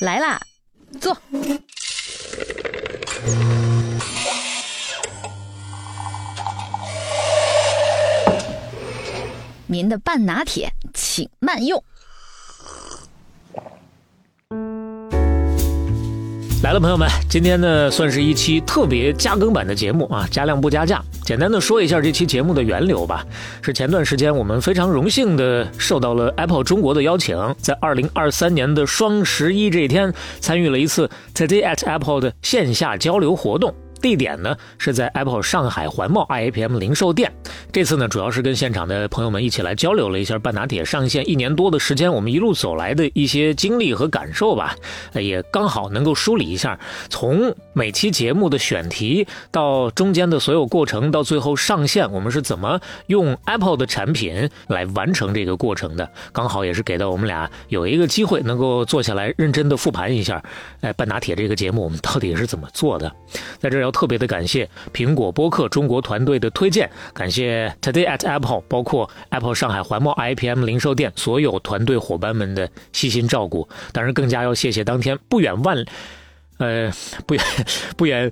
来啦，坐。您的半拿铁，请慢用。来了，朋友们，今天呢算是一期特别加更版的节目啊，加量不加价。简单的说一下这期节目的源流吧，是前段时间我们非常荣幸的受到了 Apple 中国的邀请，在二零二三年的双十一这一天，参与了一次 Today at Apple 的线下交流活动。地点呢是在 Apple 上海环贸 IAPM 零售店。这次呢，主要是跟现场的朋友们一起来交流了一下半打铁上线一年多的时间，我们一路走来的一些经历和感受吧。也刚好能够梳理一下，从每期节目的选题到中间的所有过程，到最后上线，我们是怎么用 Apple 的产品来完成这个过程的。刚好也是给到我们俩有一个机会，能够坐下来认真的复盘一下，哎，半打铁这个节目我们到底是怎么做的。在这要。特别的感谢苹果播客中国团队的推荐，感谢 Today at Apple，包括 Apple 上海环贸 IPM 零售店所有团队伙伴们的细心照顾。当然，更加要谢谢当天不远万，呃，不远 不远，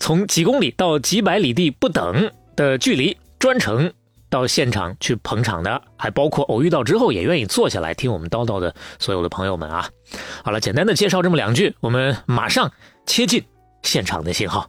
从几公里到几百里地不等的距离，专程到现场去捧场的，还包括偶遇到之后也愿意坐下来听我们叨叨的所有的朋友们啊。好了，简单的介绍这么两句，我们马上切进现场的信号。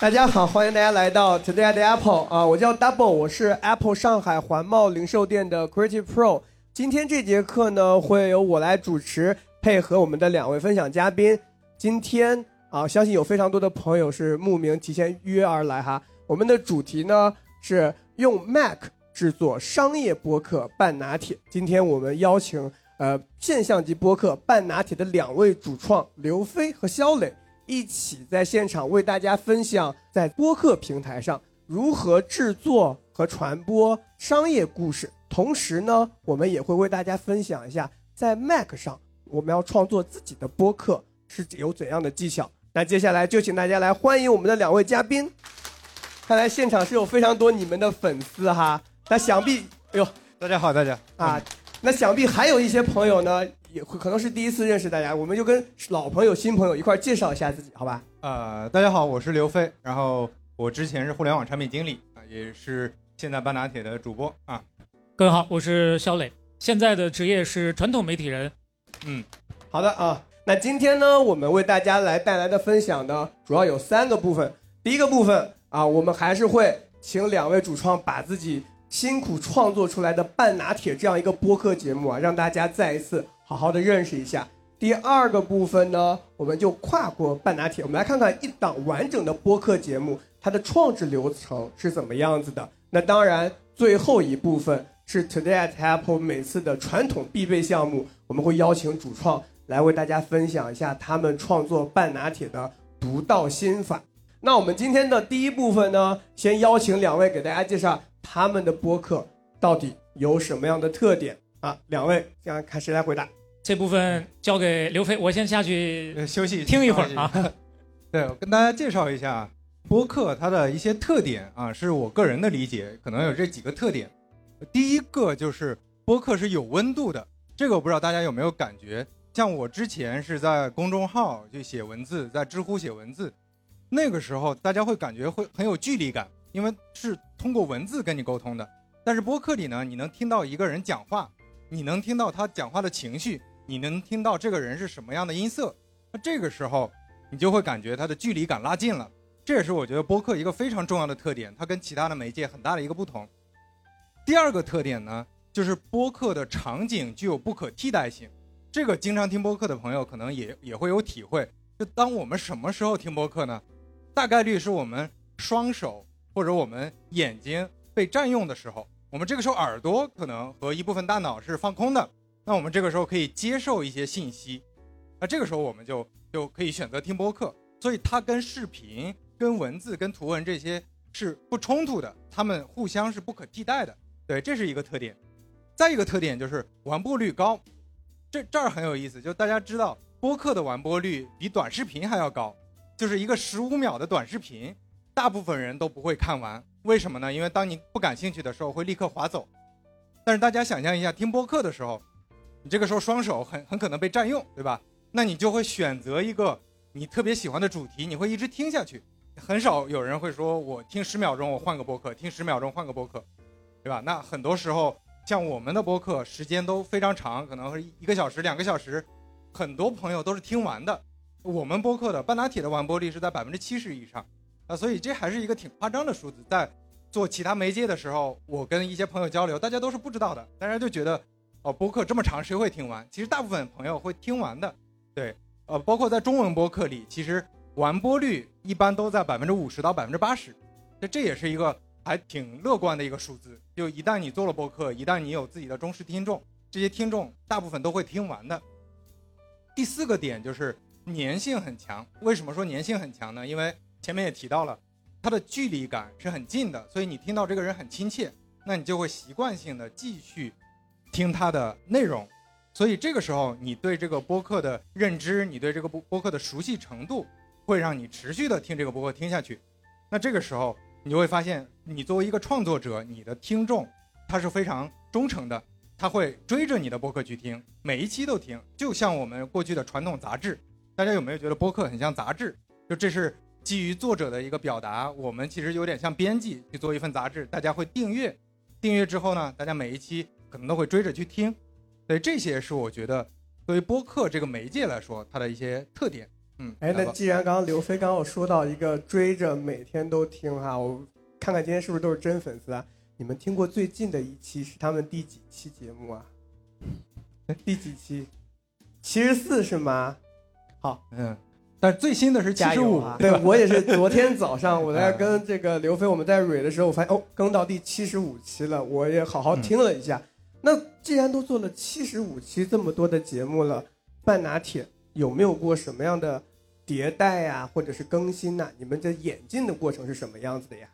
大家好，欢迎大家来到 Today at Apple 啊，我叫 Double，我是 Apple 上海环贸零售店的 Creative Pro。今天这节课呢，会由我来主持，配合我们的两位分享嘉宾。今天啊，相信有非常多的朋友是慕名提前约而来哈。我们的主题呢是用 Mac 制作商业播客半拿铁。今天我们邀请呃现象级播客半拿铁的两位主创刘飞和肖磊。一起在现场为大家分享在播客平台上如何制作和传播商业故事。同时呢，我们也会为大家分享一下在 Mac 上我们要创作自己的播客是有怎样的技巧。那接下来就请大家来欢迎我们的两位嘉宾。看来现场是有非常多你们的粉丝哈。那想必，哎呦，大家好，大家啊，那想必还有一些朋友呢。也会可能是第一次认识大家，我们就跟老朋友、新朋友一块介绍一下自己，好吧？呃，大家好，我是刘飞，然后我之前是互联网产品经理啊，也是现在半拿铁的主播啊。各位好，我是肖磊，现在的职业是传统媒体人。嗯，好的啊。那今天呢，我们为大家来带来的分享呢，主要有三个部分。第一个部分啊，我们还是会请两位主创把自己辛苦创作出来的半拿铁这样一个播客节目啊，让大家再一次。好好的认识一下。第二个部分呢，我们就跨过半拿铁，我们来看看一档完整的播客节目它的创制流程是怎么样子的。那当然，最后一部分是 Today at Apple 每次的传统必备项目，我们会邀请主创来为大家分享一下他们创作半拿铁的独到心法。那我们今天的第一部分呢，先邀请两位给大家介绍他们的播客到底有什么样的特点啊？两位，现在看谁来回答？这部分交给刘飞，我先下去休息听一会儿啊。对，我跟大家介绍一下播客它的一些特点啊，是我个人的理解，可能有这几个特点。第一个就是播客是有温度的，这个我不知道大家有没有感觉。像我之前是在公众号就写文字，在知乎写文字，那个时候大家会感觉会很有距离感，因为是通过文字跟你沟通的。但是播客里呢，你能听到一个人讲话，你能听到他讲话的情绪。你能听到这个人是什么样的音色，那这个时候你就会感觉他的距离感拉近了。这也是我觉得播客一个非常重要的特点，它跟其他的媒介很大的一个不同。第二个特点呢，就是播客的场景具有不可替代性。这个经常听播客的朋友可能也也会有体会。就当我们什么时候听播客呢？大概率是我们双手或者我们眼睛被占用的时候，我们这个时候耳朵可能和一部分大脑是放空的。那我们这个时候可以接受一些信息，那这个时候我们就就可以选择听播客，所以它跟视频、跟文字、跟图文这些是不冲突的，它们互相是不可替代的。对，这是一个特点。再一个特点就是完播率高，这这儿很有意思，就大家知道播客的完播率比短视频还要高，就是一个十五秒的短视频，大部分人都不会看完，为什么呢？因为当你不感兴趣的时候会立刻划走。但是大家想象一下，听播客的时候。你这个时候双手很很可能被占用，对吧？那你就会选择一个你特别喜欢的主题，你会一直听下去。很少有人会说我听十秒钟我换个播客，听十秒钟换个播客，对吧？那很多时候像我们的播客时间都非常长，可能是一个小时、两个小时，很多朋友都是听完的。我们播客的半打铁的完播率是在百分之七十以上，啊，所以这还是一个挺夸张的数字。在做其他媒介的时候，我跟一些朋友交流，大家都是不知道的，大家就觉得哦，播客这么长，谁会听完？其实大部分朋友会听完的，对，呃，包括在中文播客里，其实完播率一般都在百分之五十到百分之八十，这这也是一个还挺乐观的一个数字。就一旦你做了播客，一旦你有自己的忠实听众，这些听众大部分都会听完的。第四个点就是。粘性很强，为什么说粘性很强呢？因为前面也提到了，它的距离感是很近的，所以你听到这个人很亲切，那你就会习惯性的继续听它的内容，所以这个时候你对这个播客的认知，你对这个播播客的熟悉程度，会让你持续的听这个播客听下去。那这个时候你就会发现，你作为一个创作者，你的听众他是非常忠诚的，他会追着你的播客去听，每一期都听，就像我们过去的传统杂志。大家有没有觉得播客很像杂志？就这是基于作者的一个表达。我们其实有点像编辑去做一份杂志，大家会订阅，订阅之后呢，大家每一期可能都会追着去听。所以这些是我觉得作为播客这个媒介来说，它的一些特点。嗯，哎，那既然刚刚刘飞刚刚说到一个追着每天都听哈，我看看今天是不是都是真粉丝啊？你们听过最近的一期是他们第几期节目啊？第几期？七十四是吗？好，嗯，但最新的是七十五，对我也是昨天早上我在跟这个刘飞我们在蕊的时候，我发现哦，更到第七十五期了，我也好好听了一下。那既然都做了七十五期这么多的节目了，半拿铁有没有过什么样的迭代呀，或者是更新呢？你们这演进的过程是什么样子的呀？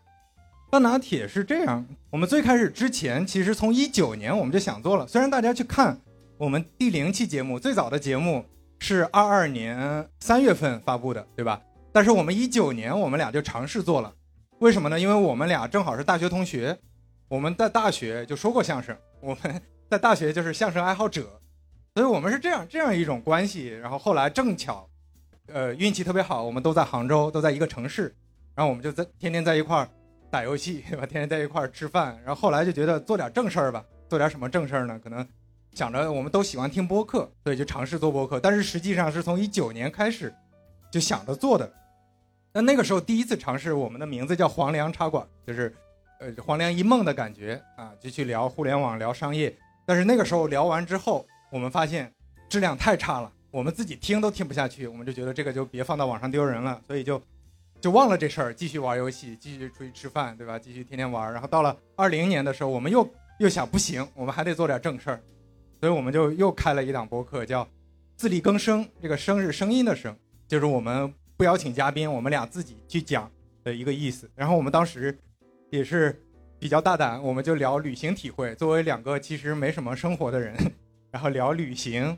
半拿铁是这样，我们最开始之前其实从一九年我们就想做了，虽然大家去看我们第零期节目最早的节目。是二二年三月份发布的，对吧？但是我们一九年我们俩就尝试做了，为什么呢？因为我们俩正好是大学同学，我们在大学就说过相声，我们 在大学就是相声爱好者，所以我们是这样这样一种关系。然后后来正巧，呃，运气特别好，我们都在杭州，都在一个城市，然后我们就在天天在一块儿打游戏，对吧？天天在一块儿吃饭，然后后来就觉得做点正事儿吧，做点什么正事儿呢？可能。想着我们都喜欢听播客，所以就尝试做播客。但是实际上是从一九年开始就想着做的。那那个时候第一次尝试，我们的名字叫黄粱茶馆，就是呃黄粱一梦的感觉啊，就去聊互联网、聊商业。但是那个时候聊完之后，我们发现质量太差了，我们自己听都听不下去，我们就觉得这个就别放到网上丢人了，所以就就忘了这事儿，继续玩游戏，继续出去吃饭，对吧？继续天天玩。然后到了二零年的时候，我们又又想不行，我们还得做点正事儿。所以我们就又开了一档播客，叫“自力更生”。这个“生”是声音的“声”，就是我们不邀请嘉宾，我们俩自己去讲的一个意思。然后我们当时也是比较大胆，我们就聊旅行体会。作为两个其实没什么生活的人，然后聊旅行，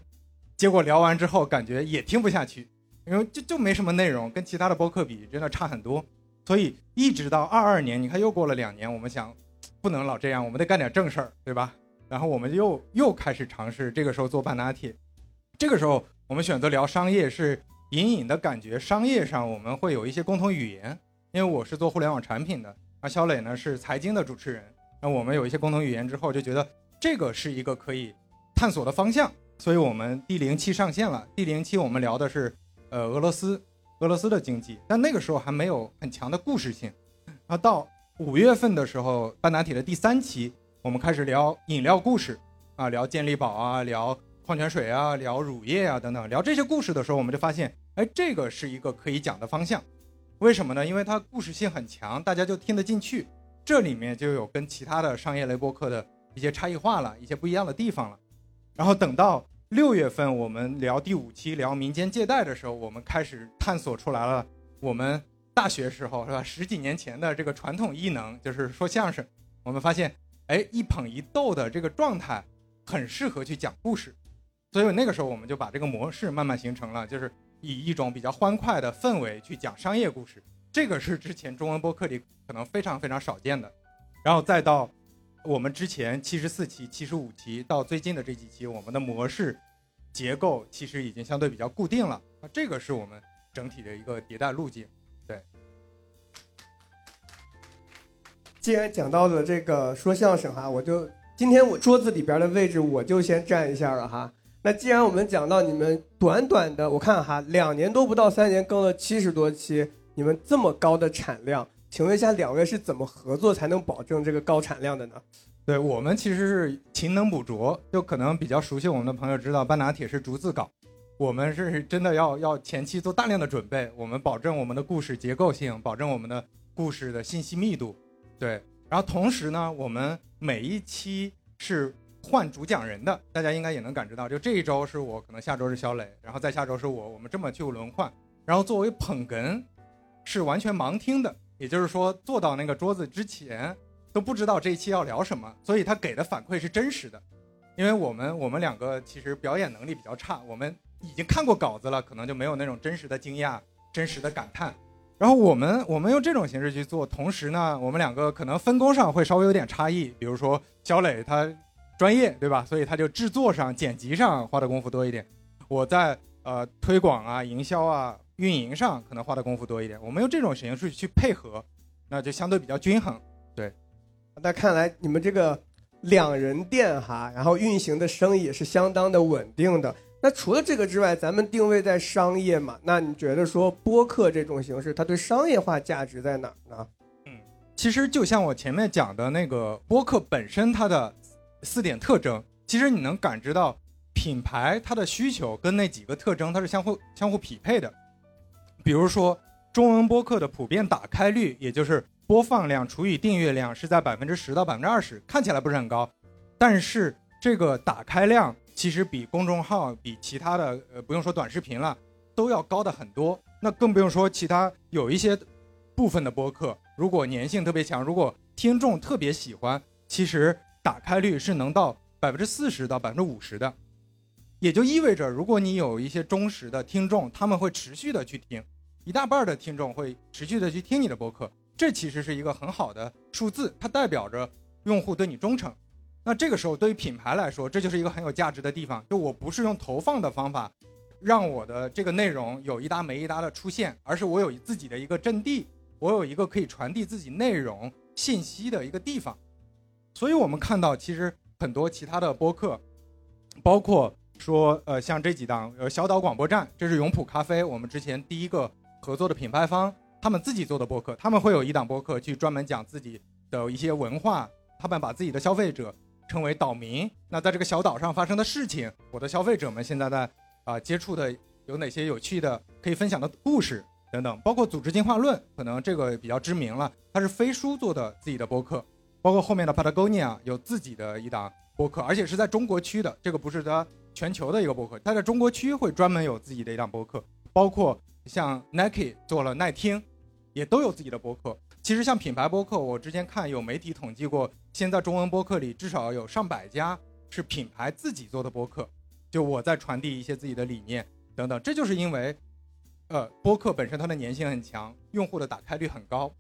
结果聊完之后感觉也听不下去，因为就就没什么内容，跟其他的播客比真的差很多。所以一直到二二年，你看又过了两年，我们想不能老这样，我们得干点正事儿，对吧？然后我们又又开始尝试，这个时候做半拿铁。这个时候我们选择聊商业，是隐隐的感觉商业上我们会有一些共同语言。因为我是做互联网产品的，而肖磊呢是财经的主持人。那我们有一些共同语言之后，就觉得这个是一个可以探索的方向。所以我们第零期上线了。第零期我们聊的是呃俄罗斯，俄罗斯的经济，但那个时候还没有很强的故事性。然后到五月份的时候，半导体的第三期。我们开始聊饮料故事，啊，聊健力宝啊，聊矿泉水啊，聊乳业啊等等，聊这些故事的时候，我们就发现，哎，这个是一个可以讲的方向。为什么呢？因为它故事性很强，大家就听得进去。这里面就有跟其他的商业类播客的一些差异化了，一些不一样的地方了。然后等到六月份我们聊第五期聊民间借贷的时候，我们开始探索出来了我们大学时候是吧，十几年前的这个传统艺能，就是说相声。我们发现。哎，一捧一逗的这个状态，很适合去讲故事，所以那个时候我们就把这个模式慢慢形成了，就是以一种比较欢快的氛围去讲商业故事。这个是之前中文播客里可能非常非常少见的。然后再到我们之前七十四期、七十五期到最近的这几期，我们的模式结构其实已经相对比较固定了。那这个是我们整体的一个迭代路径。对既然讲到了这个说相声哈，我就今天我桌子里边的位置我就先占一下了哈。那既然我们讲到你们短短的，我看哈两年多不到三年更了七十多期，你们这么高的产量，请问一下两位是怎么合作才能保证这个高产量的呢？对我们其实是勤能补拙，就可能比较熟悉我们的朋友知道，半拿铁是逐字稿，我们是真的要要前期做大量的准备，我们保证我们的故事结构性，保证我们的故事的信息密度。对，然后同时呢，我们每一期是换主讲人的，大家应该也能感知到，就这一周是我，可能下周是肖磊，然后再下周是我，我们这么去轮换。然后作为捧哏，是完全盲听的，也就是说坐到那个桌子之前都不知道这一期要聊什么，所以他给的反馈是真实的。因为我们我们两个其实表演能力比较差，我们已经看过稿子了，可能就没有那种真实的惊讶、真实的感叹。然后我们我们用这种形式去做，同时呢，我们两个可能分工上会稍微有点差异。比如说肖磊他专业对吧，所以他就制作上、剪辑上花的功夫多一点。我在呃推广啊、营销啊、运营上可能花的功夫多一点。我们用这种形式去配合，那就相对比较均衡。对，那看来你们这个两人店哈，然后运行的生意也是相当的稳定的。那除了这个之外，咱们定位在商业嘛？那你觉得说播客这种形式，它对商业化价值在哪儿呢？嗯，其实就像我前面讲的那个播客本身它的四点特征，其实你能感知到品牌它的需求跟那几个特征它是相互相互匹配的。比如说中文播客的普遍打开率，也就是播放量除以订阅量是在百分之十到百分之二十，看起来不是很高，但是这个打开量。其实比公众号、比其他的呃，不用说短视频了，都要高的很多。那更不用说其他有一些部分的播客，如果粘性特别强，如果听众特别喜欢，其实打开率是能到百分之四十到百分之五十的。也就意味着，如果你有一些忠实的听众，他们会持续的去听，一大半的听众会持续的去听你的播客，这其实是一个很好的数字，它代表着用户对你忠诚。那这个时候，对于品牌来说，这就是一个很有价值的地方。就我不是用投放的方法，让我的这个内容有一搭没一搭的出现，而是我有自己的一个阵地，我有一个可以传递自己内容信息的一个地方。所以我们看到，其实很多其他的播客，包括说，呃，像这几档，呃，小岛广播站，这是永璞咖啡，我们之前第一个合作的品牌方，他们自己做的播客，他们会有一档播客去专门讲自己的一些文化，他们把自己的消费者。称为岛民，那在这个小岛上发生的事情，我的消费者们现在在啊接触的有哪些有趣的可以分享的故事等等，包括组织进化论，可能这个比较知名了，它是飞书做的自己的播客，包括后面的 Patagonia 有自己的一档播客，而且是在中国区的，这个不是它全球的一个播客，它在中国区会专门有自己的一档播客，包括像 Nike 做了耐听，也都有自己的播客。其实像品牌播客，我之前看有媒体统计过，现在中文播客里至少有上百家是品牌自己做的播客。就我在传递一些自己的理念等等，这就是因为，呃，播客本身它的粘性很强，用户的打开率很高。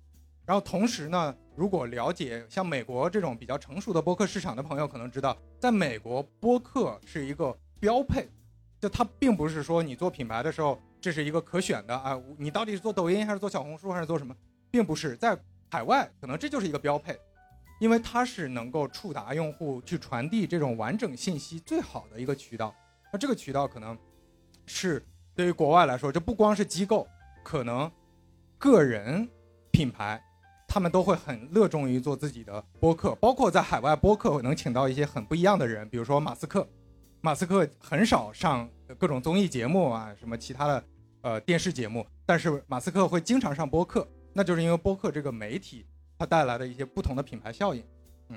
然后同时呢，如果了解像美国这种比较成熟的播客市场的朋友，可能知道，在美国播客是一个标配，就它并不是说你做品牌的时候这是一个可选的啊，你到底是做抖音还是做小红书还是做什么？并不是在海外，可能这就是一个标配，因为它是能够触达用户、去传递这种完整信息最好的一个渠道。那这个渠道可能是对于国外来说，这不光是机构，可能个人品牌，他们都会很热衷于做自己的播客。包括在海外播客能请到一些很不一样的人，比如说马斯克，马斯克很少上各种综艺节目啊，什么其他的呃电视节目，但是马斯克会经常上播客。那就是因为播客这个媒体，它带来的一些不同的品牌效应。嗯，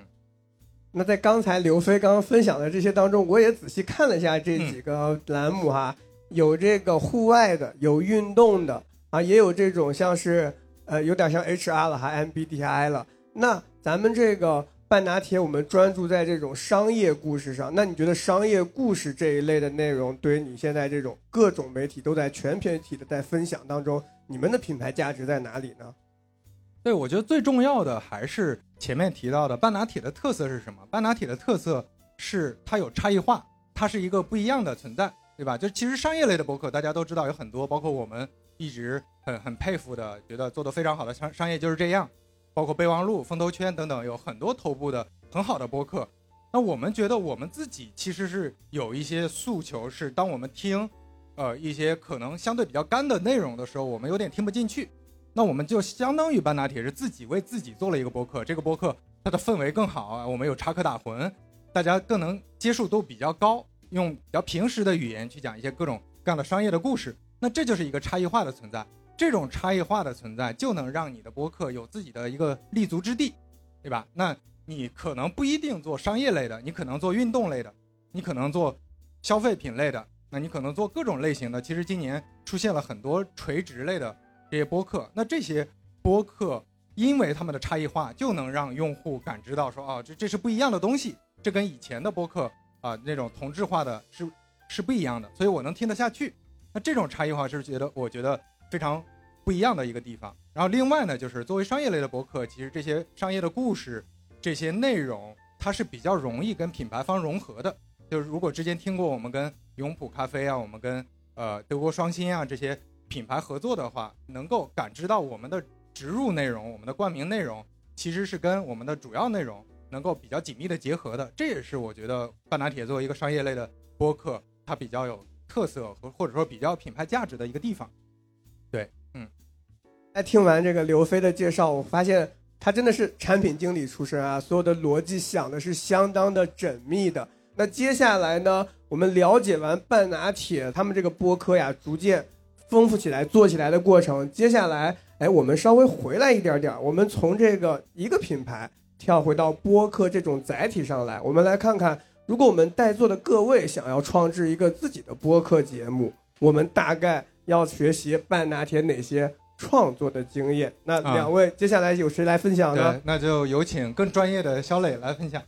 那在刚才刘飞刚刚分享的这些当中，我也仔细看了一下这几个栏目哈，有这个户外的，有运动的啊，也有这种像是呃有点像 HR 了，还 MBTI 了。那咱们这个半拿铁，我们专注在这种商业故事上。那你觉得商业故事这一类的内容，对于你现在这种各种媒体都在全媒体的在分享当中？你们的品牌价值在哪里呢？对，我觉得最重要的还是前面提到的半拿铁的特色是什么？半拿铁的特色是它有差异化，它是一个不一样的存在，对吧？就其实商业类的博客大家都知道有很多，包括我们一直很很佩服的，觉得做得非常好的商商业就是这样，包括备忘录、风投圈等等，有很多头部的很好的播客。那我们觉得我们自己其实是有一些诉求，是当我们听，呃一些可能相对比较干的内容的时候，我们有点听不进去。那我们就相当于半打铁是自己为自己做了一个播客，这个播客它的氛围更好啊，我们有插科打诨，大家更能接受度比较高，用比较平实的语言去讲一些各种各样的商业的故事。那这就是一个差异化的存在，这种差异化的存在就能让你的播客有自己的一个立足之地，对吧？那你可能不一定做商业类的，你可能做运动类的，你可能做消费品类的，那你可能做各种类型的。其实今年出现了很多垂直类的。这些播客，那这些播客因为他们的差异化，就能让用户感知到说，哦，这这是不一样的东西，这跟以前的播客啊那种同质化的是是不一样的，所以我能听得下去。那这种差异化是觉得我觉得非常不一样的一个地方。然后另外呢，就是作为商业类的播客，其实这些商业的故事、这些内容，它是比较容易跟品牌方融合的。就是如果之前听过我们跟永璞咖啡啊，我们跟呃德国双星啊这些。品牌合作的话，能够感知到我们的植入内容、我们的冠名内容，其实是跟我们的主要内容能够比较紧密的结合的。这也是我觉得半拿铁作为一个商业类的播客，它比较有特色和或者说比较品牌价值的一个地方。对，嗯。在听完这个刘飞的介绍，我发现他真的是产品经理出身啊，所有的逻辑想的是相当的缜密的。那接下来呢，我们了解完半拿铁他们这个播客呀，逐渐。丰富起来、做起来的过程。接下来，哎，我们稍微回来一点点，我们从这个一个品牌跳回到播客这种载体上来。我们来看看，如果我们在座的各位想要创制一个自己的播客节目，我们大概要学习半拿铁哪些创作的经验？那两位接下来有谁来分享呢？那就有请更专业的肖磊来分享。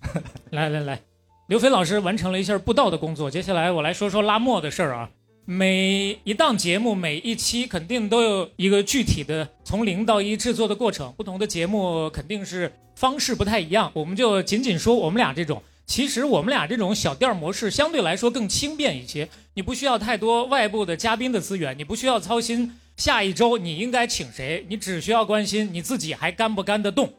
来来来，刘飞老师完成了一下布道的工作，接下来我来说说拉磨的事儿啊。每一档节目，每一期肯定都有一个具体的从零到一制作的过程。不同的节目肯定是方式不太一样。我们就仅仅说我们俩这种，其实我们俩这种小店模式相对来说更轻便一些。你不需要太多外部的嘉宾的资源，你不需要操心下一周你应该请谁，你只需要关心你自己还干不干得动。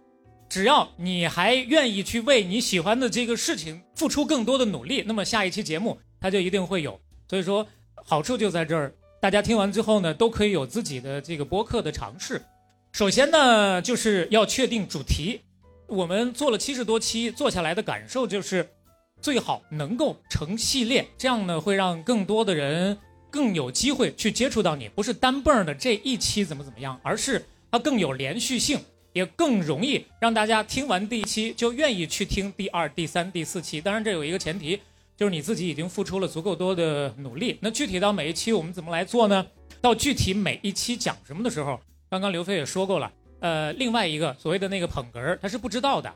只要你还愿意去为你喜欢的这个事情付出更多的努力，那么下一期节目它就一定会有。所以说。好处就在这儿，大家听完之后呢，都可以有自己的这个播客的尝试。首先呢，就是要确定主题。我们做了七十多期，做下来的感受就是，最好能够成系列，这样呢会让更多的人更有机会去接触到你。不是单蹦的这一期怎么怎么样，而是它更有连续性，也更容易让大家听完第一期就愿意去听第二、第三、第四期。当然，这有一个前提。就是你自己已经付出了足够多的努力。那具体到每一期我们怎么来做呢？到具体每一期讲什么的时候，刚刚刘飞也说过了。呃，另外一个所谓的那个捧哏儿，他是不知道的，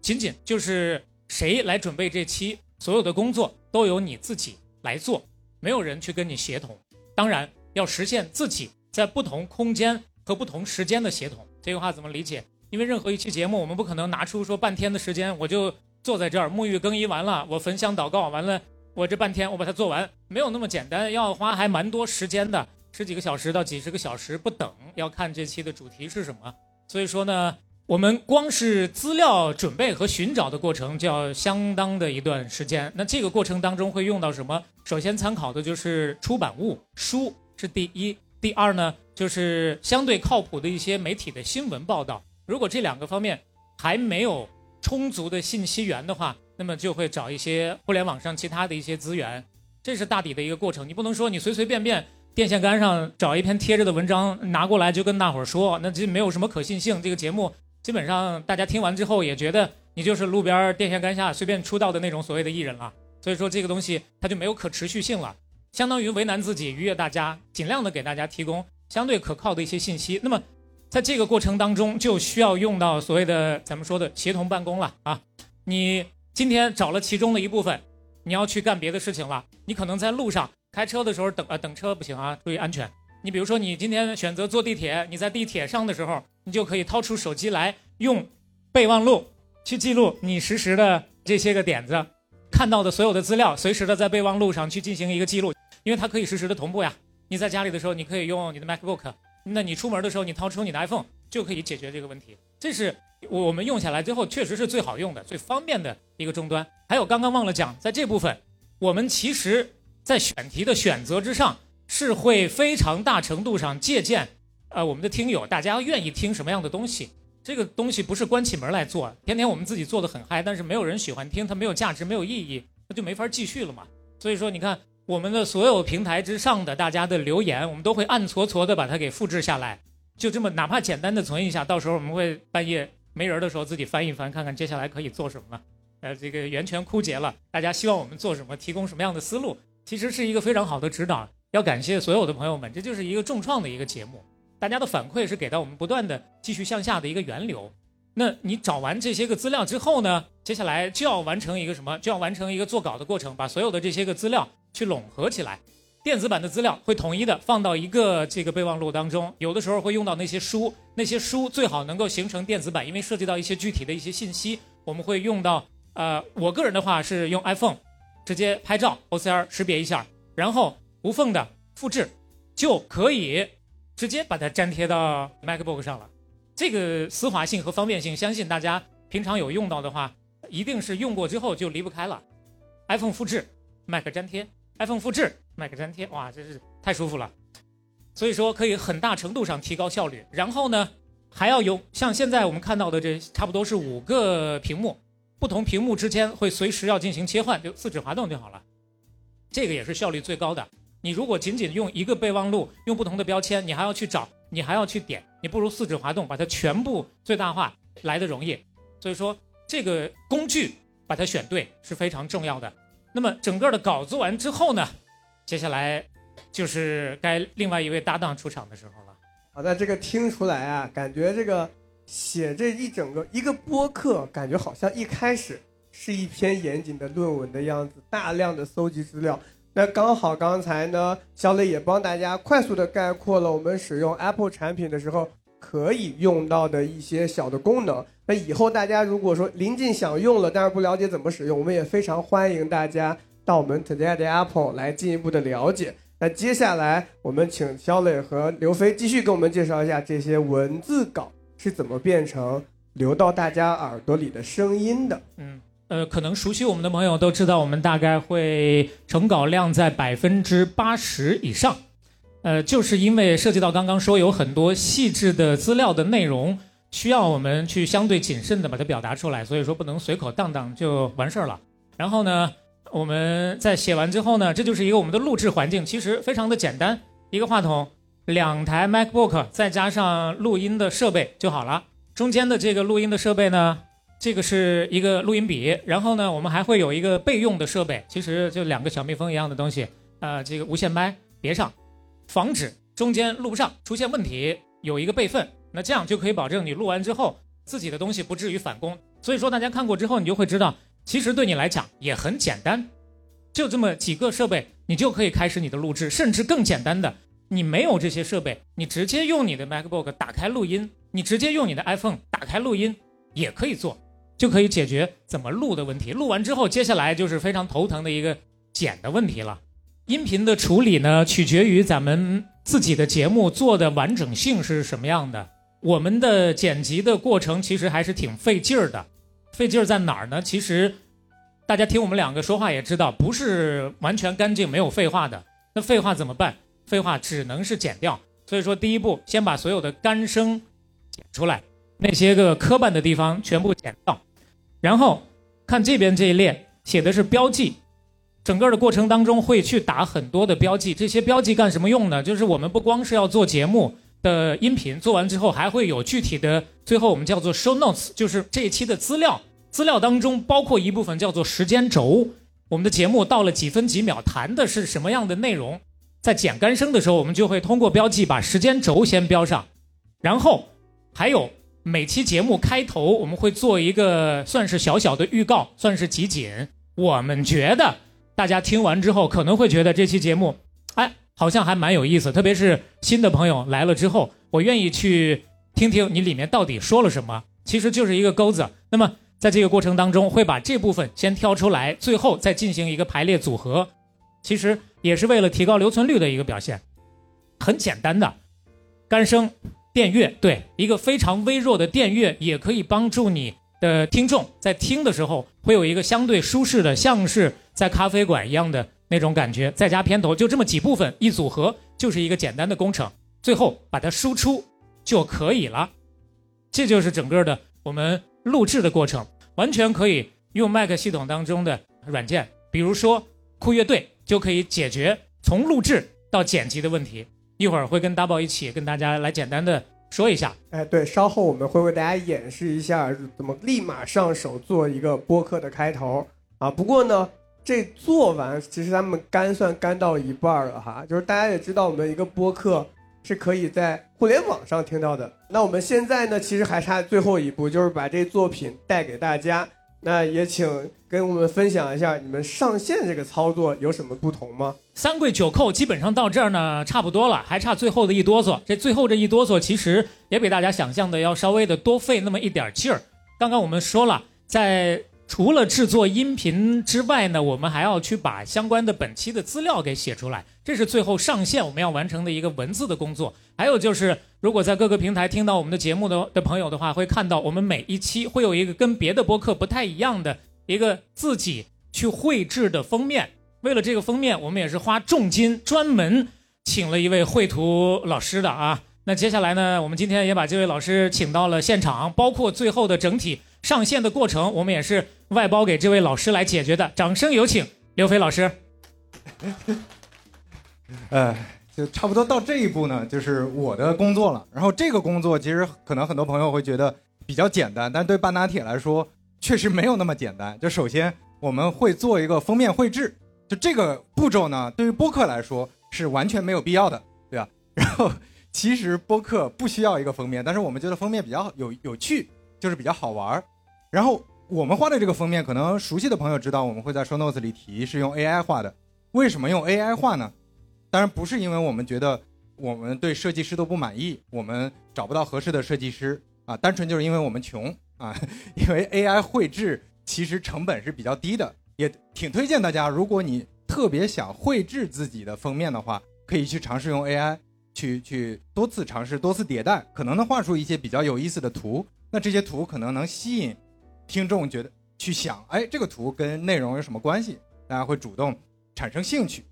仅仅就是谁来准备这期，所有的工作都由你自己来做，没有人去跟你协同。当然要实现自己在不同空间和不同时间的协同。这句话怎么理解？因为任何一期节目，我们不可能拿出说半天的时间，我就。坐在这儿沐浴更衣完了，我焚香祷告完了，我这半天我把它做完，没有那么简单，要花还蛮多时间的，十几个小时到几十个小时不等，要看这期的主题是什么。所以说呢，我们光是资料准备和寻找的过程就要相当的一段时间。那这个过程当中会用到什么？首先参考的就是出版物，书是第一，第二呢就是相对靠谱的一些媒体的新闻报道。如果这两个方面还没有。充足的信息源的话，那么就会找一些互联网上其他的一些资源，这是大抵的一个过程。你不能说你随随便便电线杆上找一篇贴着的文章拿过来就跟大伙儿说，那这没有什么可信性。这个节目基本上大家听完之后也觉得你就是路边电线杆下随便出道的那种所谓的艺人了。所以说这个东西它就没有可持续性了，相当于为难自己愉悦大家，尽量的给大家提供相对可靠的一些信息。那么。在这个过程当中，就需要用到所谓的咱们说的协同办公了啊！你今天找了其中的一部分，你要去干别的事情了，你可能在路上开车的时候等呃等车不行啊，注意安全。你比如说，你今天选择坐地铁，你在地铁上的时候，你就可以掏出手机来用备忘录去记录你实时的这些个点子，看到的所有的资料，随时的在备忘录上去进行一个记录，因为它可以实时的同步呀。你在家里的时候，你可以用你的 MacBook，那你出门的时候，你掏出你的 iPhone 就可以解决这个问题。这是我们用下来之后确实是最好用的、最方便的一个终端。还有刚刚忘了讲，在这部分，我们其实在选题的选择之上是会非常大程度上借鉴，呃，我们的听友大家愿意听什么样的东西。这个东西不是关起门来做，天天我们自己做的很嗨，但是没有人喜欢听，它没有价值，没有意义，那就没法继续了嘛。所以说，你看。我们的所有平台之上的大家的留言，我们都会暗搓搓的把它给复制下来，就这么哪怕简单的存一下，到时候我们会半夜没人的时候自己翻一翻，看看接下来可以做什么。呃，这个源泉枯竭了，大家希望我们做什么，提供什么样的思路，其实是一个非常好的指导。要感谢所有的朋友们，这就是一个重创的一个节目，大家的反馈是给到我们不断的继续向下的一个源流。那你找完这些个资料之后呢，接下来就要完成一个什么？就要完成一个做稿的过程，把所有的这些个资料。去拢合起来，电子版的资料会统一的放到一个这个备忘录当中。有的时候会用到那些书，那些书最好能够形成电子版，因为涉及到一些具体的一些信息，我们会用到。呃，我个人的话是用 iPhone 直接拍照，OCR 识别一下，然后无缝的复制，就可以直接把它粘贴到 MacBook 上了。这个丝滑性和方便性，相信大家平常有用到的话，一定是用过之后就离不开了。iPhone 复制，Mac 粘贴。iPhone 复制，Mac 粘贴，哇，真是太舒服了。所以说可以很大程度上提高效率。然后呢，还要有像现在我们看到的这差不多是五个屏幕，不同屏幕之间会随时要进行切换，就四指滑动就好了。这个也是效率最高的。你如果仅仅用一个备忘录，用不同的标签，你还要去找，你还要去点，你不如四指滑动把它全部最大化来的容易。所以说这个工具把它选对是非常重要的。那么整个的稿做完之后呢，接下来就是该另外一位搭档出场的时候了。好的，这个听出来啊，感觉这个写这一整个一个播客，感觉好像一开始是一篇严谨的论文的样子，大量的搜集资料。那刚好刚才呢，小磊也帮大家快速的概括了我们使用 Apple 产品的时候可以用到的一些小的功能。那以后大家如果说临近想用了，但是不了解怎么使用，我们也非常欢迎大家到我们 Today at Apple 来进一步的了解。那接下来我们请肖磊和刘飞继续给我们介绍一下这些文字稿是怎么变成流到大家耳朵里的声音的。嗯，呃，可能熟悉我们的朋友都知道，我们大概会成稿量在百分之八十以上。呃，就是因为涉及到刚刚说有很多细致的资料的内容。需要我们去相对谨慎的把它表达出来，所以说不能随口荡荡就完事儿了。然后呢，我们在写完之后呢，这就是一个我们的录制环境，其实非常的简单，一个话筒，两台 MacBook，再加上录音的设备就好了。中间的这个录音的设备呢，这个是一个录音笔，然后呢，我们还会有一个备用的设备，其实就两个小蜜蜂一样的东西，呃，这个无线麦别上，防止中间录不上出现问题，有一个备份。那这样就可以保证你录完之后自己的东西不至于返工。所以说大家看过之后，你就会知道，其实对你来讲也很简单，就这么几个设备，你就可以开始你的录制。甚至更简单的，你没有这些设备，你直接用你的 MacBook 打开录音，你直接用你的 iPhone 打开录音也可以做，就可以解决怎么录的问题。录完之后，接下来就是非常头疼的一个剪的问题了。音频的处理呢，取决于咱们自己的节目做的完整性是什么样的。我们的剪辑的过程其实还是挺费劲儿的，费劲儿在哪儿呢？其实大家听我们两个说话也知道，不是完全干净没有废话的。那废话怎么办？废话只能是剪掉。所以说，第一步先把所有的干声剪出来，那些个磕绊的地方全部剪掉。然后看这边这一列写的是标记，整个的过程当中会去打很多的标记。这些标记干什么用呢？就是我们不光是要做节目。的音频做完之后，还会有具体的，最后我们叫做 show notes，就是这一期的资料。资料当中包括一部分叫做时间轴，我们的节目到了几分几秒，谈的是什么样的内容。在剪干声的时候，我们就会通过标记把时间轴先标上。然后还有每期节目开头，我们会做一个算是小小的预告，算是集锦。我们觉得大家听完之后可能会觉得这期节目，哎，好像还蛮有意思。特别是新的朋友来了之后，我愿意去听听你里面到底说了什么。其实就是一个钩子。那么在这个过程当中，会把这部分先挑出来，最后再进行一个排列组合。其实也是为了提高留存率的一个表现。很简单的，干声电乐，对一个非常微弱的电乐，也可以帮助你的听众在听的时候会有一个相对舒适的，像是在咖啡馆一样的那种感觉。再加片头，就这么几部分一组合，就是一个简单的工程。最后把它输出就可以了。这就是整个的我们录制的过程，完全可以用 Mac 系统当中的软件，比如说酷乐队，就可以解决从录制到剪辑的问题。一会儿会跟 Double 一起跟大家来简单的说一下。哎，对，稍后我们会为大家演示一下怎么立马上手做一个播客的开头啊。不过呢，这做完其实他们干算干到一半了哈，就是大家也知道我们一个播客。是可以在互联网上听到的。那我们现在呢，其实还差最后一步，就是把这作品带给大家。那也请跟我们分享一下，你们上线这个操作有什么不同吗？三跪九叩基本上到这儿呢，差不多了，还差最后的一哆嗦。这最后这一哆嗦，其实也比大家想象的要稍微的多费那么一点劲儿。刚刚我们说了，在除了制作音频之外呢，我们还要去把相关的本期的资料给写出来，这是最后上线我们要完成的一个文字的工作。还有就是，如果在各个平台听到我们的节目的的朋友的话，会看到我们每一期会有一个跟别的播客不太一样的一个自己去绘制的封面。为了这个封面，我们也是花重金专门请了一位绘图老师的啊。那接下来呢，我们今天也把这位老师请到了现场，包括最后的整体上线的过程，我们也是。外包给这位老师来解决的，掌声有请刘飞老师。呃，就差不多到这一步呢，就是我的工作了。然后这个工作其实可能很多朋友会觉得比较简单，但对半打铁来说确实没有那么简单。就首先我们会做一个封面绘制，就这个步骤呢，对于播客来说是完全没有必要的，对吧？然后其实播客不需要一个封面，但是我们觉得封面比较有有趣，就是比较好玩儿然后。我们画的这个封面，可能熟悉的朋友知道，我们会在 show notes 里提是用 AI 画的。为什么用 AI 画呢？当然不是因为我们觉得我们对设计师都不满意，我们找不到合适的设计师啊，单纯就是因为我们穷啊。因为 AI 绘制其实成本是比较低的，也挺推荐大家，如果你特别想绘制自己的封面的话，可以去尝试用 AI 去去多次尝试、多次迭代，可能能画出一些比较有意思的图。那这些图可能能吸引。听众觉得去想，哎，这个图跟内容有什么关系？大家会主动产生兴趣。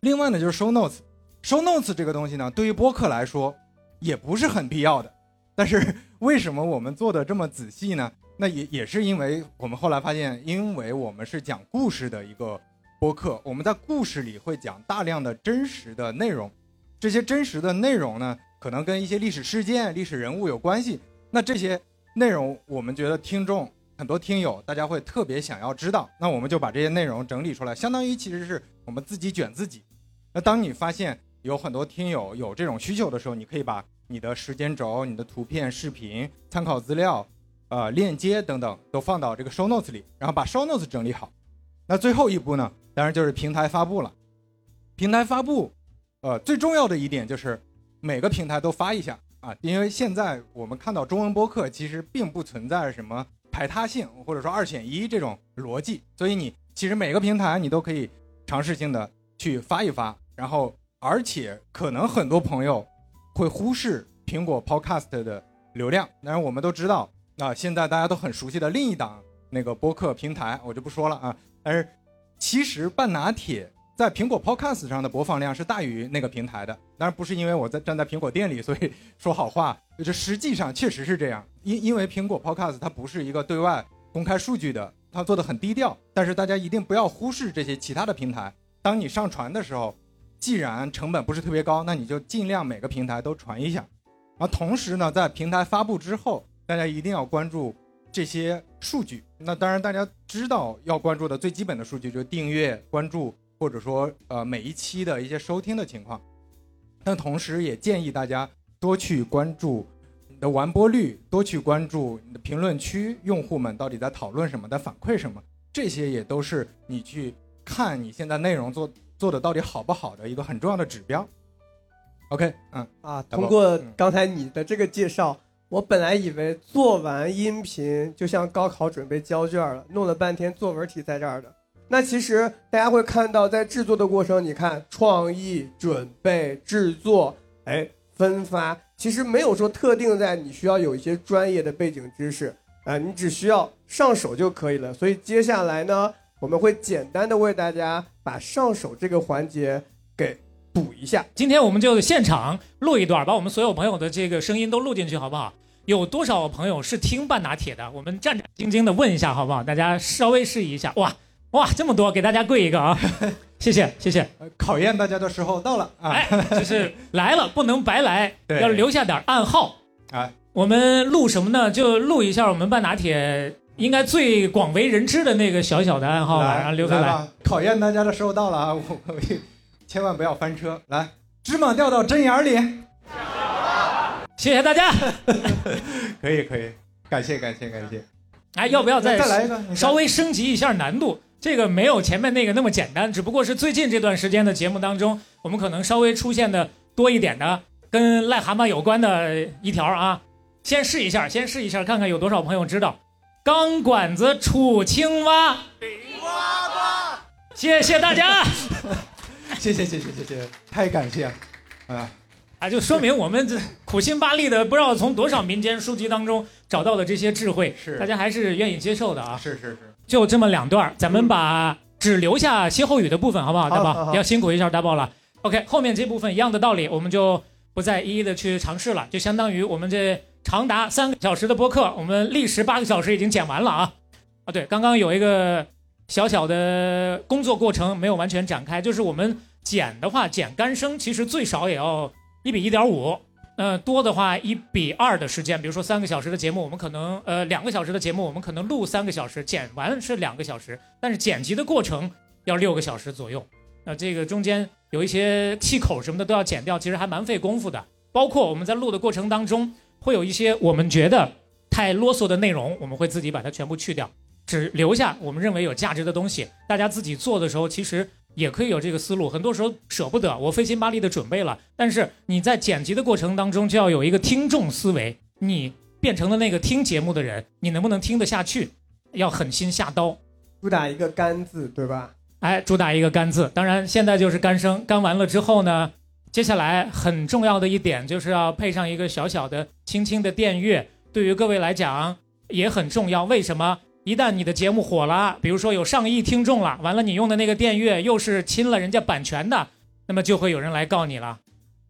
另外呢，就是 show notes，show notes 这个东西呢，对于播客来说也不是很必要的。但是 为什么我们做的这么仔细呢？那也也是因为我们后来发现，因为我们是讲故事的一个播客，我们在故事里会讲大量的真实的内容。这些真实的内容呢，可能跟一些历史事件、历史人物有关系。那这些。内容我们觉得听众很多听友大家会特别想要知道，那我们就把这些内容整理出来，相当于其实是我们自己卷自己。那当你发现有很多听友有这种需求的时候，你可以把你的时间轴、你的图片、视频、参考资料、呃链接等等都放到这个 show notes 里，然后把 show notes 整理好。那最后一步呢，当然就是平台发布了。平台发布，呃，最重要的一点就是每个平台都发一下。啊，因为现在我们看到中文播客其实并不存在什么排他性或者说二选一这种逻辑，所以你其实每个平台你都可以尝试性的去发一发，然后而且可能很多朋友会忽视苹果 Podcast 的流量，当然我们都知道啊，现在大家都很熟悉的另一档那个播客平台我就不说了啊，但是其实半拿铁。在苹果 Podcast 上的播放量是大于那个平台的，当然不是因为我在站在苹果店里，所以说好话，这实际上确实是这样。因因为苹果 Podcast 它不是一个对外公开数据的，它做的很低调。但是大家一定不要忽视这些其他的平台。当你上传的时候，既然成本不是特别高，那你就尽量每个平台都传一下。而同时呢，在平台发布之后，大家一定要关注这些数据。那当然大家知道要关注的最基本的数据就是订阅、关注。或者说，呃，每一期的一些收听的情况，但同时也建议大家多去关注你的完播率，多去关注你的评论区用户们到底在讨论什么，在反馈什么，这些也都是你去看你现在内容做做的到底好不好的一个很重要的指标。OK，嗯，啊，通过刚才你的这个介绍，我本来以为做完音频就像高考准备交卷了，弄了半天作文题在这儿的。那其实大家会看到，在制作的过程，你看创意、准备、制作，哎，分发，其实没有说特定在你需要有一些专业的背景知识啊、你只需要上手就可以了。所以接下来呢，我们会简单的为大家把上手这个环节给补一下。今天我们就现场录一段，把我们所有朋友的这个声音都录进去，好不好？有多少朋友是听半拿铁的？我们战战兢兢的问一下，好不好？大家稍微试一下。哇哇，这么多，给大家跪一个啊！谢谢谢谢。呃考验大家的时候到了啊！哎，就是来了不能白来，要留下点暗号。哎，我们录什么呢？就录一下我们半打铁应该最广为人知的那个小小的暗号吧。然后留下来。来，考验大家的时候到了啊！我我千万不要翻车。来，芝麻掉到针眼里，谢谢大家。可以可以，感谢感谢感谢。哎，要不要再再来一个？稍微升级一下难度？这个没有前面那个那么简单，只不过是最近这段时间的节目当中，我们可能稍微出现的多一点的，跟癞蛤蟆有关的一条啊。先试一下，先试一下，看看有多少朋友知道。钢管子杵青蛙，谢谢大家。谢谢谢谢谢谢，太感谢了啊！啊，就说明我们这苦心巴力的，不知道从多少民间书籍当中找到的这些智慧，是大家还是愿意接受的啊。是是是，就这么两段，咱们把只留下歇后语的部分，好不好？大宝要辛苦一下大宝了。OK，后面这部分一样的道理，我们就不再一一的去尝试了，就相当于我们这长达三个小时的播客，我们历时八个小时已经剪完了啊。啊，对，刚刚有一个小小的工作过程没有完全展开，就是我们剪的话，剪干声其实最少也要一比一点五。呃，多的话一比二的时间，比如说三个小时的节目，我们可能呃两个小时的节目，我们可能录三个小时，剪完是两个小时，但是剪辑的过程要六个小时左右。那这个中间有一些气口什么的都要剪掉，其实还蛮费功夫的。包括我们在录的过程当中，会有一些我们觉得太啰嗦的内容，我们会自己把它全部去掉，只留下我们认为有价值的东西。大家自己做的时候，其实也可以有这个思路。很多时候舍不得，我费心巴力的准备了，但是你在剪辑的过程当中就要有一个听众思维，你变成了那个听节目的人，你能不能听得下去？要狠心下刀。主打一个“干”字，对吧？哎，主打一个干字。当然，现在就是干声，干完了之后呢，接下来很重要的一点就是要配上一个小小的、轻轻的电乐，对于各位来讲也很重要。为什么？一旦你的节目火了，比如说有上亿听众了，完了你用的那个电乐又是侵了人家版权的，那么就会有人来告你了。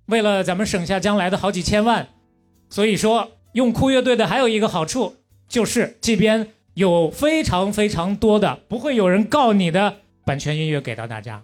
为了咱们省下将来的好几千万，所以说用酷乐队的还有一个好处就是这边有非常非常多的不会有人告你的版权音乐给到大家。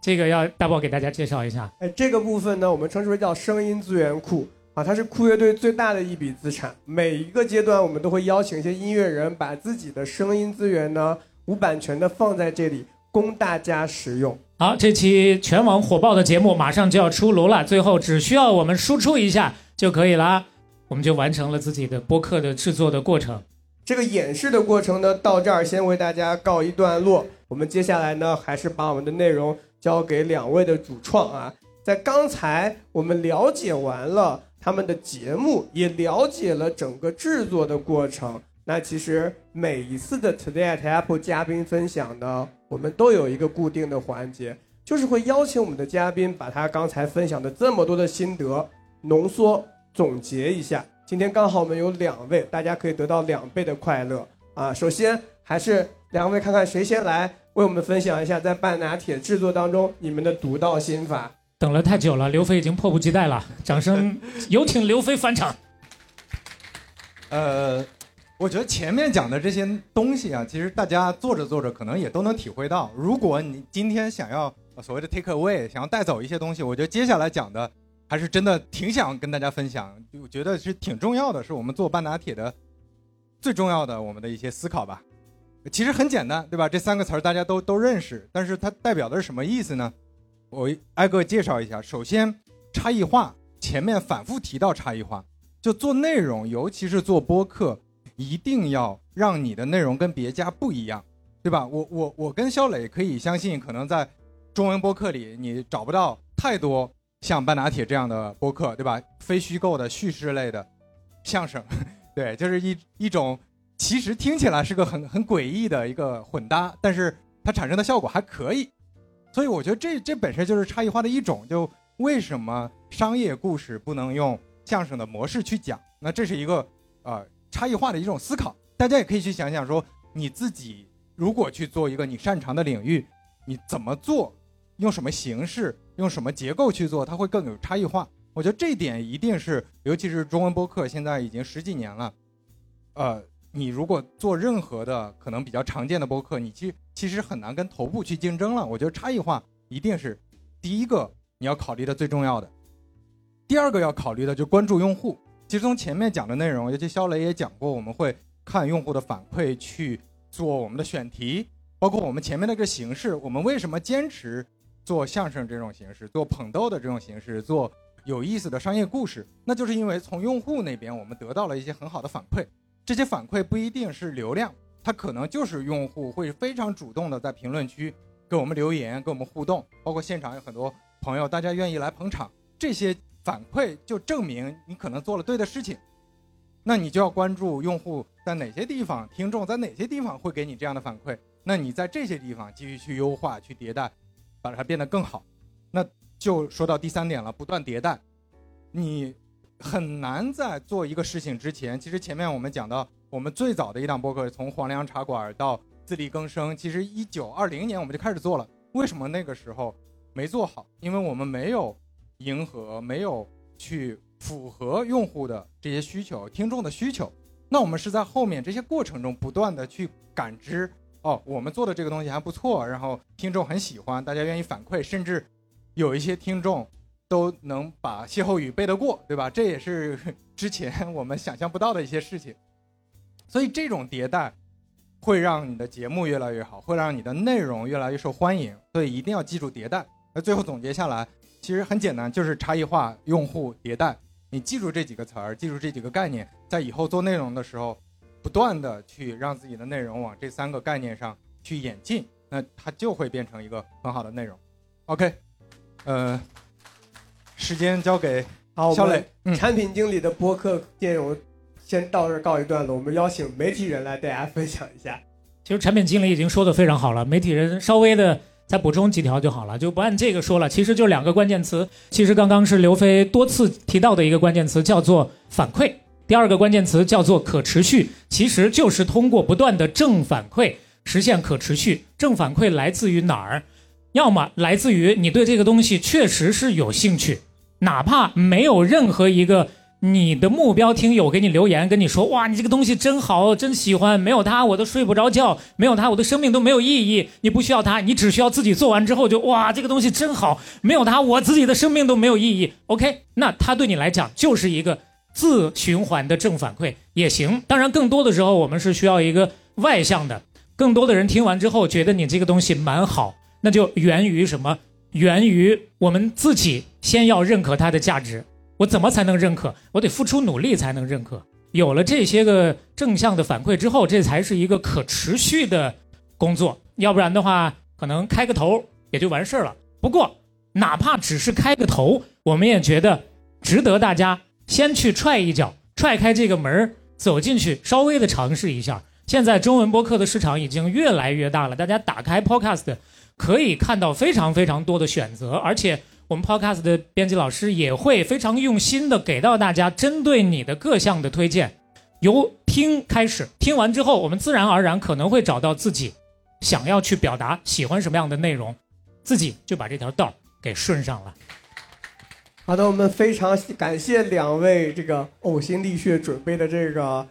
这个要大宝给大家介绍一下。哎，这个部分呢，我们称之为叫声音资源库啊，它是酷乐队最大的一笔资产。每一个阶段，我们都会邀请一些音乐人，把自己的声音资源呢无版权的放在这里，供大家使用。好，这期全网火爆的节目马上就要出炉了，最后只需要我们输出一下就可以了，我们就完成了自己的播客的制作的过程。这个演示的过程呢，到这儿先为大家告一段落。我们接下来呢，还是把我们的内容交给两位的主创啊。在刚才我们了解完了他们的节目，也了解了整个制作的过程。那其实每一次的 Today at Apple 嘉宾分享呢，我们都有一个固定的环节，就是会邀请我们的嘉宾把他刚才分享的这么多的心得浓缩总结一下。今天刚好我们有两位，大家可以得到两倍的快乐啊！首先还是两位看看谁先来为我们分享一下在半拿铁制作当中你们的独到心法。等了太久了，刘飞已经迫不及待了，掌声 有请刘飞返场。呃，我觉得前面讲的这些东西啊，其实大家做着做着可能也都能体会到。如果你今天想要呃所谓的 take away，想要带走一些东西，我觉得接下来讲的还是真的挺想跟大家分享，我觉得是挺重要的，是我们做半打铁的最重要的我们的一些思考吧。其实很简单，对吧？这三个词儿大家都都认识，但是它代表的是什么意思呢？我挨个介绍一下。首先，差异化，前面反复提到差异化，就做内容，尤其是做播客，一定要让你的内容跟别家不一样，对吧？我我我跟肖磊可以相信，可能在中文播客里你找不到太多像半拿铁这样的播客，对吧？非虚构的叙事类的相声，对，就是一一种其实听起来是个很很诡异的一个混搭，但是它产生的效果还可以。所以我觉得这这本身就是差异化的一种。就为什么商业故事不能用相声的模式去讲？那这是一个呃差异化的一种思考。大家也可以去想想说，你自己如果去做一个你擅长的领域，你怎么做？用什么形式？用什么结构去做？它会更有差异化。我觉得这一点一定是，尤其是中文播客现在已经十几年了，呃，你如果做任何的可能比较常见的播客，你其其实很难跟头部去竞争了。我觉得差异化一定是第一个你要考虑的最重要的。第二个要考虑的就关注用户。其实从前面讲的内容，尤其肖雷也讲过，我们会看用户的反馈去做我们的选题，包括我们前面那个形式，我们为什么坚持做相声这种形式，做捧逗的这种形式，做有意思的商业故事，那就是因为从用户那边我们得到了一些很好的反馈。这些反馈不一定是流量，它可能就是用户会非常主动的在评论区给我们留言，跟我们互动，包括现场有很多朋友，大家愿意来捧场，这些。反馈就证明你可能做了对的事情，那你就要关注用户在哪些地方，听众在哪些地方会给你这样的反馈，那你在这些地方继续去优化、去迭代，把它变得更好。那就说到第三点了，不断迭代。你很难在做一个事情之前，其实前面我们讲到，我们最早的一档播客从黄粱茶馆到自力更生，其实一九二零年我们就开始做了。为什么那个时候没做好？因为我们没有。迎合没有去符合用户的这些需求、听众的需求，那我们是在后面这些过程中不断的去感知哦，我们做的这个东西还不错，然后听众很喜欢，大家愿意反馈，甚至有一些听众都能把歇后语背得过，对吧？这也是 之前我们想象不到的一些事情。所以这种迭代会让你的节目越来越好，会让你的内容越来越受欢迎。所以一定要记住迭代。那最后总结下来。其实很简单，就是差异化、用户迭代。你记住这几个词儿，记住这几个概念，在以后做内容的时候，不断的去让自己的内容往这三个概念上去演进，那它就会变成一个很好的内容。OK，呃，时间交给好肖磊，产品经理的播客内容先到这儿告一段落。我们邀请媒体人来大家 分享一下。其实产品经理已经说的非常好了，媒体人稍微的。再补充几条就好了，就不按这个说了。其实就两个关键词，其实刚刚是刘飞多次提到的一个关键词，叫做反馈；第二个关键词叫做可持续，其实就是通过不断的正反馈实现可持续。正反馈来自于哪儿？要么来自于你对这个东西确实是有兴趣，哪怕没有任何一个。你的目标听友给你留言，跟你说哇，你这个东西真好，真喜欢，没有它我都睡不着觉，没有它我的生命都没有意义。你不需要它，你只需要自己做完之后就哇，这个东西真好，没有它我自己的生命都没有意义。OK，那它对你来讲就是一个自循环的正反馈也行。当然，更多的时候我们是需要一个外向的，更多的人听完之后觉得你这个东西蛮好，那就源于什么？源于我们自己先要认可它的价值。我怎么才能认可？我得付出努力才能认可。有了这些个正向的反馈之后，这才是一个可持续的工作。要不然的话，可能开个头也就完事儿了。不过，哪怕只是开个头，我们也觉得值得大家先去踹一脚，踹开这个门儿走进去，稍微的尝试一下。现在中文播客的市场已经越来越大了，大家打开 Podcast 可以看到非常非常多的选择，而且。我们 Podcast 的编辑老师也会非常用心的给到大家针对你的各项的推荐，由听开始，听完之后，我们自然而然可能会找到自己想要去表达、喜欢什么样的内容，自己就把这条道给顺上了。好的，我们非常感谢两位这个呕心沥血准备的这个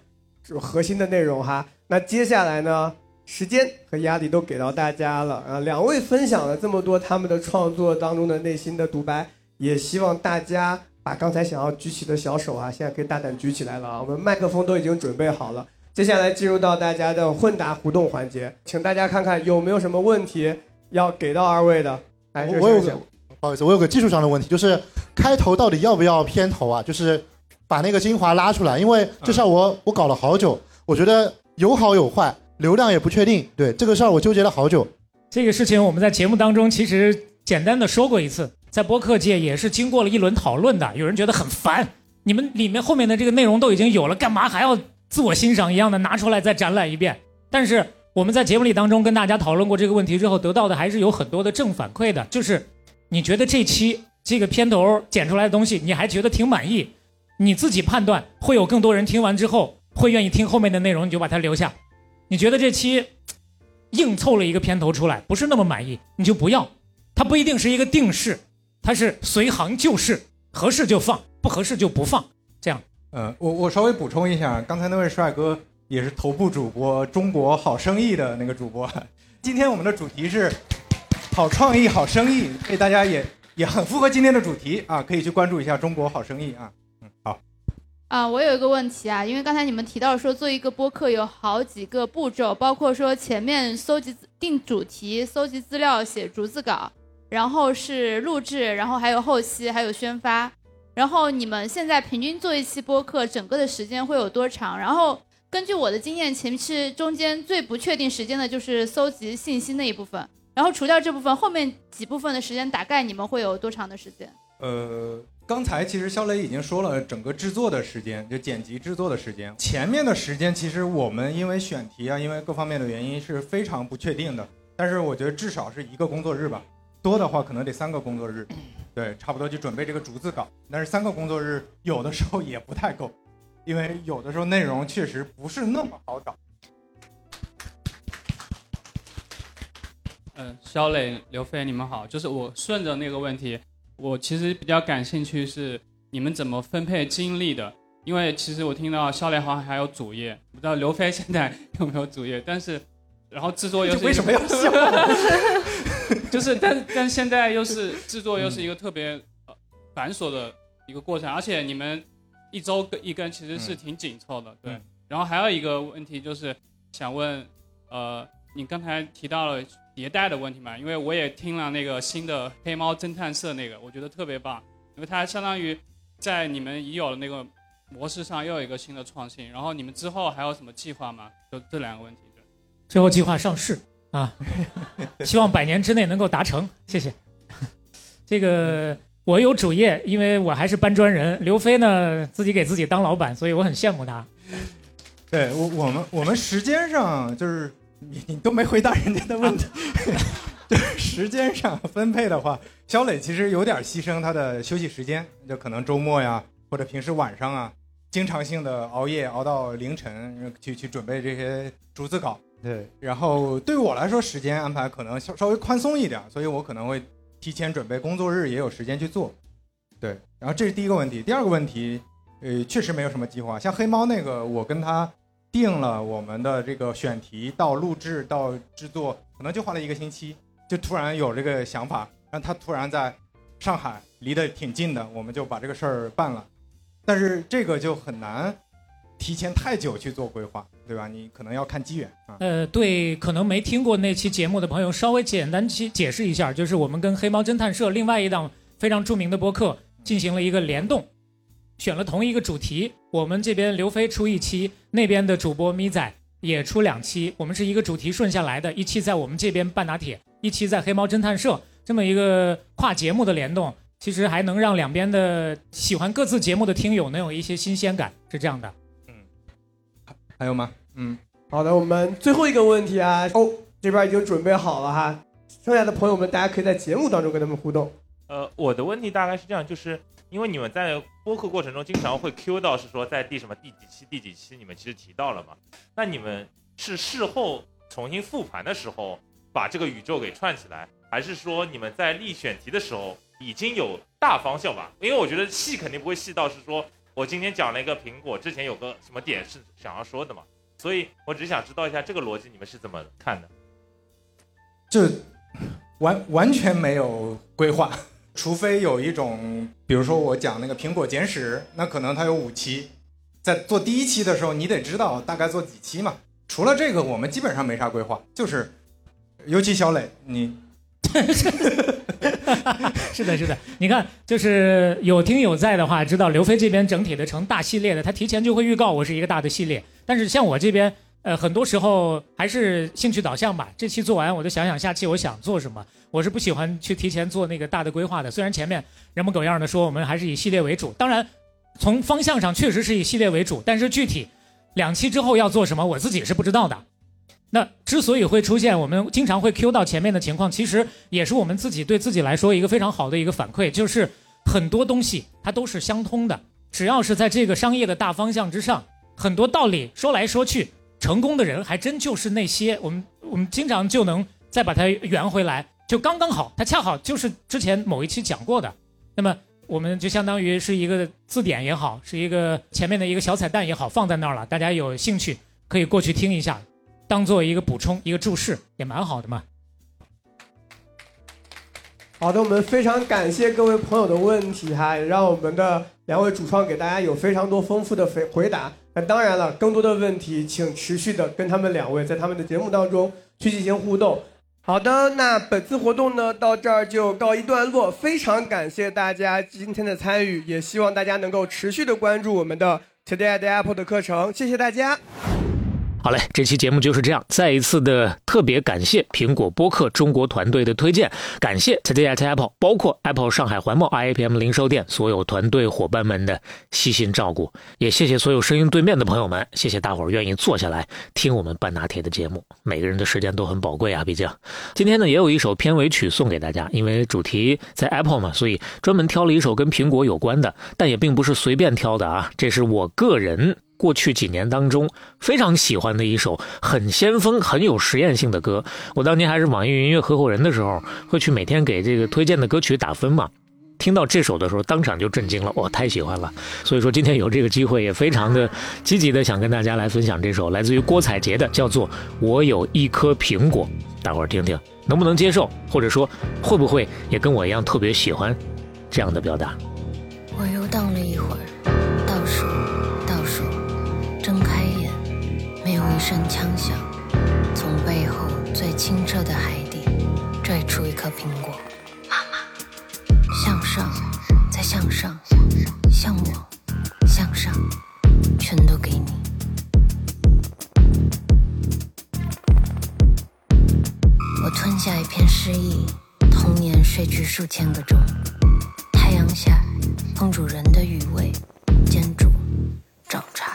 就核心的内容哈。那接下来呢？时间和压力都给到大家了啊！两位分享了这么多他们的创作当中的内心的独白，也希望大家把刚才想要举起的小手啊，现在可以大胆举起来了啊！我们麦克风都已经准备好了，接下来进入到大家的混答互动环节，请大家看看有没有什么问题要给到二位的。来，我有个不好意思，我有个技术上的问题，就是开头到底要不要片头啊？就是把那个精华拉出来，因为这事儿我我搞了好久，我觉得有好有坏。流量也不确定，对这个事儿我纠结了好久。这个事情我们在节目当中其实简单的说过一次，在播客界也是经过了一轮讨论的。有人觉得很烦，你们里面后面的这个内容都已经有了，干嘛还要自我欣赏一样的拿出来再展览一遍？但是我们在节目里当中跟大家讨论过这个问题之后，得到的还是有很多的正反馈的，就是你觉得这期这个片头剪出来的东西，你还觉得挺满意，你自己判断会有更多人听完之后会愿意听后面的内容，你就把它留下。你觉得这期硬凑了一个片头出来，不是那么满意，你就不要。它不一定是一个定式，它是随行就市，合适就放，不合适就不放。这样，呃，我我稍微补充一下，刚才那位帅哥也是头部主播《中国好生意》的那个主播。今天我们的主题是好创意、好生意，所以大家也也很符合今天的主题啊，可以去关注一下《中国好生意》啊。啊，我有一个问题啊，因为刚才你们提到说做一个播客有好几个步骤，包括说前面搜集定主题、搜集资料、写逐字稿，然后是录制，然后还有后期，还有宣发。然后你们现在平均做一期播客，整个的时间会有多长？然后根据我的经验，前期中间最不确定时间的就是搜集信息那一部分。然后除掉这部分，后面几部分的时间大概你们会有多长的时间？呃，刚才其实肖磊已经说了整个制作的时间，就剪辑制作的时间。前面的时间其实我们因为选题啊，因为各方面的原因是非常不确定的。但是我觉得至少是一个工作日吧，多的话可能得三个工作日。对，差不多就准备这个逐字稿。但是三个工作日有的时候也不太够，因为有的时候内容确实不是那么好找。嗯，肖磊、刘飞，你们好。就是我顺着那个问题，我其实比较感兴趣是你们怎么分配精力的？因为其实我听到肖磊好像还有主业，不知道刘飞现在 有没有主业。但是，然后制作又是为什么要笑？就是但但现在又是制作又是一个特别呃繁琐的一个过程，而且你们一周更一更其实是挺紧凑的，对。然后还有一个问题就是想问，呃，你刚才提到了迭代的问题嘛？因为我也听了那个新的黑猫侦探社那个，我觉得特别棒，因为它相当于在你们已有的那个模式上又有一个新的创新。然后你们之后还有什么计划吗？就这两个问题。对，最后计划上市啊，希望百年之内能够达成。谢谢。这个我有主业，因为我还是搬砖人。刘飞呢，自己给自己当老板，所以我很羡慕他。对我，我们我们时间上就是你你都没回答人家的问题，就是时间上分配的话，肖磊其实有点牺牲他的休息时间，就可能周末呀或者平时晚上啊，经常性的熬夜熬到凌晨去去准备这些逐字稿。对，然后对于我来说，时间安排可能稍稍微宽松一点，所以我可能会提前准备工作日也有时间去做。对，然后这是第一个问题，第二个问题，呃，确实没有什么计划。像黑猫那个，我跟他。定了我们的这个选题到录制到制作，可能就花了一个星期，就突然有这个想法，让他突然在上海离得挺近的，我们就把这个事儿办了。但是这个就很难提前太久去做规划，对吧？你可能要看机缘啊。呃，对，可能没听过那期节目的朋友，稍微简单去解释一下，就是我们跟黑猫侦探社另外一档非常著名的播客进行了一个联动。选了同一个主题，我们这边刘飞出一期，那边的主播咪仔也出两期，我们是一个主题顺下来的，一期在我们这边半打铁，一期在黑猫侦探社，这么一个跨节目的联动，其实还能让两边的喜欢各自节目的听友能有一些新鲜感，是这样的。嗯，还有吗？嗯，好的，我们最后一个问题啊，哦，这边已经准备好了哈，剩下的朋友们大家可以在节目当中跟他们互动。呃，我的问题大概是这样，就是因为你们在播客过程中经常会 Q 到，是说在第什么第几期第几期，你们其实提到了嘛？那你们是事后重新复盘的时候把这个宇宙给串起来，还是说你们在立选题的时候已经有大方向吧？因为我觉得细肯定不会细到是说我今天讲了一个苹果，之前有个什么点是想要说的嘛？所以我只想知道一下这个逻辑你们是怎么看的？这完完全没有规划。除非有一种，比如说我讲那个苹果简史，那可能它有五期，在做第一期的时候，你得知道大概做几期嘛。除了这个，我们基本上没啥规划，就是，尤其小磊，你，是的，是的，你看，就是有听友在的话，知道刘飞这边整体的成大系列的，他提前就会预告我是一个大的系列。但是像我这边，呃，很多时候还是兴趣导向吧。这期做完，我就想想下期我想做什么。我是不喜欢去提前做那个大的规划的。虽然前面人模狗样的说我们还是以系列为主，当然从方向上确实是以系列为主，但是具体两期之后要做什么，我自己是不知道的。那之所以会出现我们经常会 Q 到前面的情况，其实也是我们自己对自己来说一个非常好的一个反馈，就是很多东西它都是相通的，只要是在这个商业的大方向之上，很多道理说来说去，成功的人还真就是那些我们我们经常就能再把它圆回来，就刚刚好，它恰好就是之前某一期讲过的，那么我们就相当于是一个字典也好，是一个前面的一个小彩蛋也好，放在那儿了，大家有兴趣可以过去听一下。当做一个补充，一个注释也蛮好的嘛。好的，我们非常感谢各位朋友的问题哈，也让我们的两位主创给大家有非常多丰富的回回答。那当然了，更多的问题请持续的跟他们两位在他们的节目当中去进行互动。好的，那本次活动呢到这儿就告一段落，非常感谢大家今天的参与，也希望大家能够持续的关注我们的 Today at Apple 的课程，谢谢大家。好嘞，这期节目就是这样。再一次的特别感谢苹果播客中国团队的推荐，感谢 Today at Apple，包括 Apple 上海环贸 IAPM 零售店所有团队伙伴们的细心照顾，也谢谢所有声音对面的朋友们，谢谢大伙儿愿意坐下来听我们半拿铁的节目。每个人的时间都很宝贵啊，毕竟今天呢也有一首片尾曲送给大家，因为主题在 Apple 嘛，所以专门挑了一首跟苹果有关的，但也并不是随便挑的啊，这是我个人。过去几年当中，非常喜欢的一首很先锋、很有实验性的歌。我当年还是网易云音乐合伙人的时候，会去每天给这个推荐的歌曲打分嘛。听到这首的时候，当场就震惊了，我太喜欢了。所以说今天有这个机会，也非常的积极的想跟大家来分享这首来自于郭采洁的，叫做《我有一颗苹果》，大伙儿听听能不能接受，或者说会不会也跟我一样特别喜欢这样的表达。我游荡了一会儿。声枪响，从背后最清澈的海底拽出一颗苹果。妈妈，向上，再向上，向我，向上，全都给你。我吞下一片诗意，童年睡去数千个钟。太阳下，烹煮人的余味，煎煮，找茬。